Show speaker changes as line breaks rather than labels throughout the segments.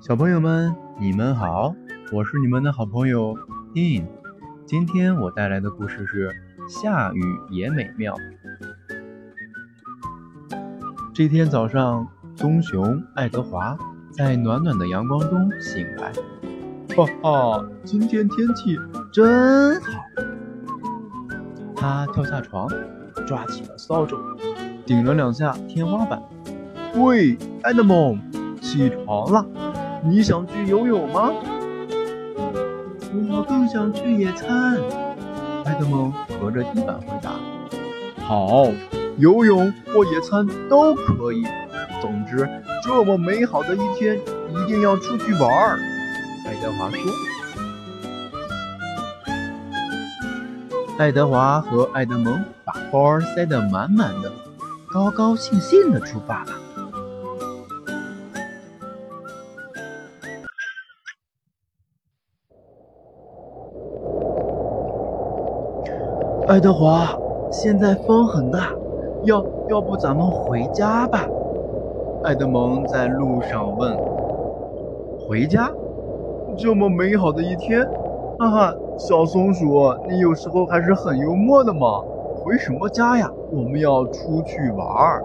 小朋友们，你们好，我是你们的好朋友 In。今天我带来的故事是《下雨也美妙》。这天早上，棕熊爱德华在暖暖的阳光中醒来，哈哈，今天天气真好。他跳下床，抓起了扫帚，顶了两下天花板。喂，爱德蒙，起床了！你想去游泳吗？
我更想去野餐。
爱德蒙隔着地板回答：“好。”游泳或野餐都可以。总之，这么美好的一天，一定要出去玩。爱德华说。爱德华和爱德蒙把包塞得满满的，高高兴兴地出发了。爱德华，现在风很大。要要不咱们回家吧？爱德蒙在路上问。回家？这么美好的一天，哈哈，小松鼠，你有时候还是很幽默的嘛。回什么家呀？我们要出去玩儿。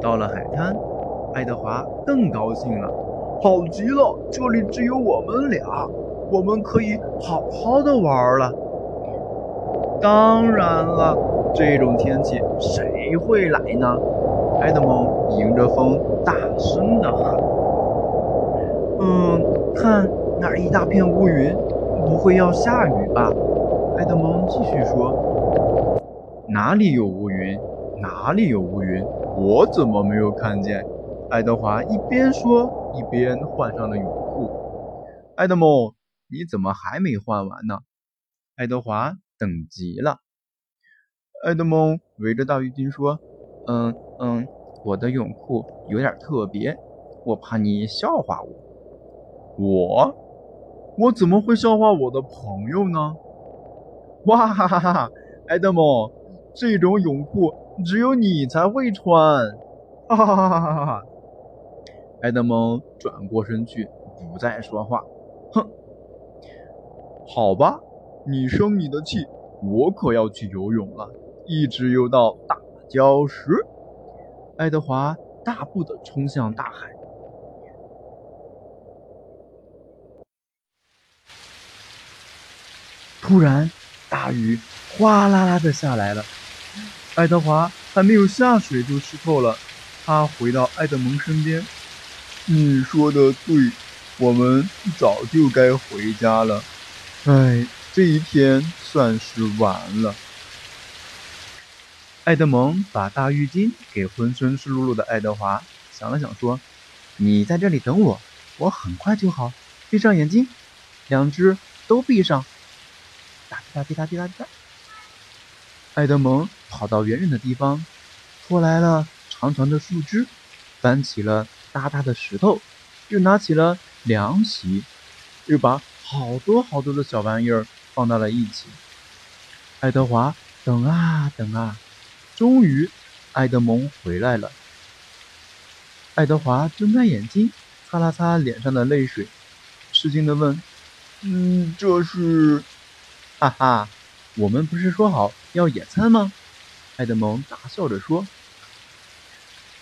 到了海滩，爱德华更高兴了，好极了，这里只有我们俩，我们可以好好的玩了。当然了。这种天气谁会来呢？爱德蒙迎着风大声地喊：“嗯，看那一大片乌云，不会要下雨吧？”爱德蒙继续说：“哪里有乌云？哪里有乌云？我怎么没有看见？”爱德华一边说一边换上了泳裤。爱德蒙，你怎么还没换完呢？爱德华等急了。爱德蒙围着大浴巾说：“嗯嗯，我的泳裤有点特别，我怕你笑话我。我，我怎么会笑话我的朋友呢？哇哈哈哈哈！爱德蒙，这种泳裤只有你才会穿。哈哈哈哈哈哈！爱德蒙转过身去，不再说话。哼，好吧，你生你的气，我可要去游泳了。”一直游到大礁石，爱德华大步的冲向大海。突然，大雨哗啦啦的下来了。爱德华还没有下水就湿透了。他回到爱德蒙身边：“你说的对，我们早就该回家了。哎，这一天算是完了。”爱德蒙把大浴巾给浑身湿漉漉的爱德华，想了想说：“你在这里等我，我很快就好。闭上眼睛，两只都闭上。”哒滴哒滴哒滴哒滴哒。爱德蒙跑到远远的地方，拖来了长长的树枝，搬起了大大的石头，又拿起了凉席，又把好多好多的小玩意儿放到了一起。爱德华等啊等啊。终于，爱德蒙回来了。爱德华睁开眼睛，擦了擦脸上的泪水，吃惊地问：“嗯，这是？”“哈哈，我们不是说好要野餐吗？”爱德蒙大笑着说。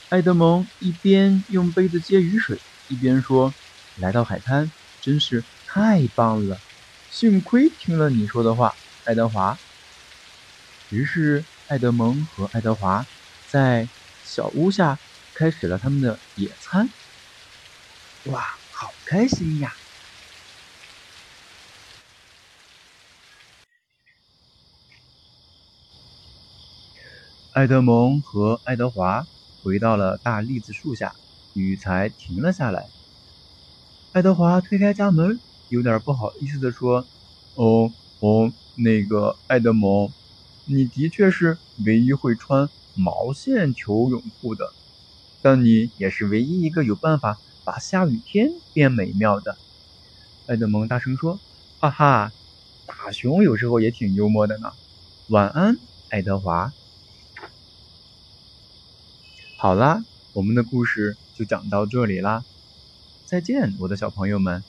爱德蒙一边用杯子接雨水，一边说：“来到海滩真是太棒了，幸亏听了你说的话，爱德华。”于是。爱德蒙和爱德华在小屋下开始了他们的野餐。哇，好开心呀！爱德蒙和爱德华回到了大栗子树下，雨才停了下来。爱德华推开家门，有点不好意思的说：“哦哦，那个爱德蒙。”你的确是唯一会穿毛线球泳裤的，但你也是唯一一个有办法把下雨天变美妙的。爱德蒙大声说：“哈哈，大熊有时候也挺幽默的呢。”晚安，爱德华。好啦，我们的故事就讲到这里啦，再见，我的小朋友们。